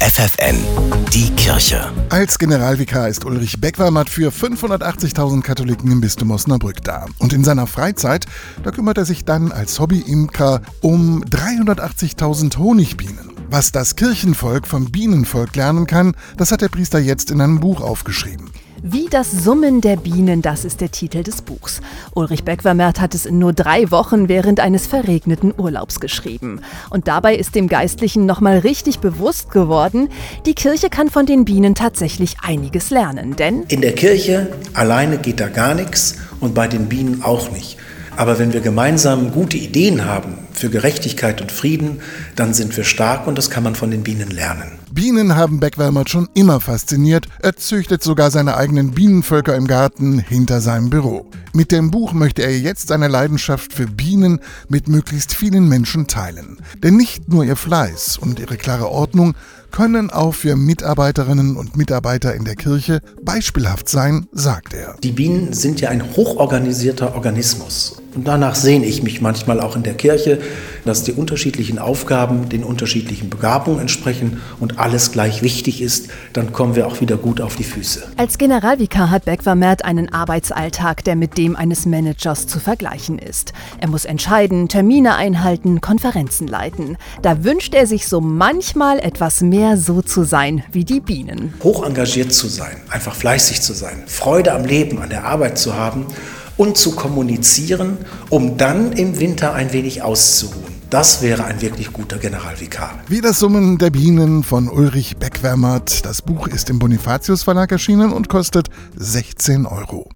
FFN, die Kirche. Als Generalvikar ist Ulrich Beckwermatt für 580.000 Katholiken im Bistum Osnabrück da. Und in seiner Freizeit, da kümmert er sich dann als Hobbyimker um 380.000 Honigbienen. Was das Kirchenvolk vom Bienenvolk lernen kann, das hat der Priester jetzt in einem Buch aufgeschrieben. Wie das Summen der Bienen, das ist der Titel des Buchs. Ulrich Beckwermert hat es in nur drei Wochen während eines verregneten Urlaubs geschrieben. Und dabei ist dem Geistlichen nochmal richtig bewusst geworden, die Kirche kann von den Bienen tatsächlich einiges lernen, denn in der Kirche alleine geht da gar nichts und bei den Bienen auch nicht. Aber wenn wir gemeinsam gute Ideen haben für Gerechtigkeit und Frieden, dann sind wir stark und das kann man von den Bienen lernen. Bienen haben Beckwärmert schon immer fasziniert. Er züchtet sogar seine eigenen Bienenvölker im Garten hinter seinem Büro. Mit dem Buch möchte er jetzt seine Leidenschaft für Bienen mit möglichst vielen Menschen teilen. Denn nicht nur ihr Fleiß und ihre klare Ordnung können auch für Mitarbeiterinnen und Mitarbeiter in der Kirche beispielhaft sein, sagt er. Die Bienen sind ja ein hochorganisierter Organismus. Und danach sehne ich mich manchmal auch in der Kirche, dass die unterschiedlichen Aufgaben den unterschiedlichen Begabungen entsprechen und alles gleich wichtig ist, dann kommen wir auch wieder gut auf die Füße. Als Generalvikar hat Beck-Vermehrt einen Arbeitsalltag, der mit dem eines Managers zu vergleichen ist. Er muss entscheiden, Termine einhalten, Konferenzen leiten. Da wünscht er sich so manchmal etwas mehr so zu sein wie die Bienen. Hoch engagiert zu sein, einfach fleißig zu sein, Freude am Leben, an der Arbeit zu haben und zu kommunizieren, um dann im Winter ein wenig auszuruhen. Das wäre ein wirklich guter Generalvikar. Wie das Summen der Bienen von Ulrich Beckwärmert. Das Buch ist im Bonifatius Verlag erschienen und kostet 16 Euro.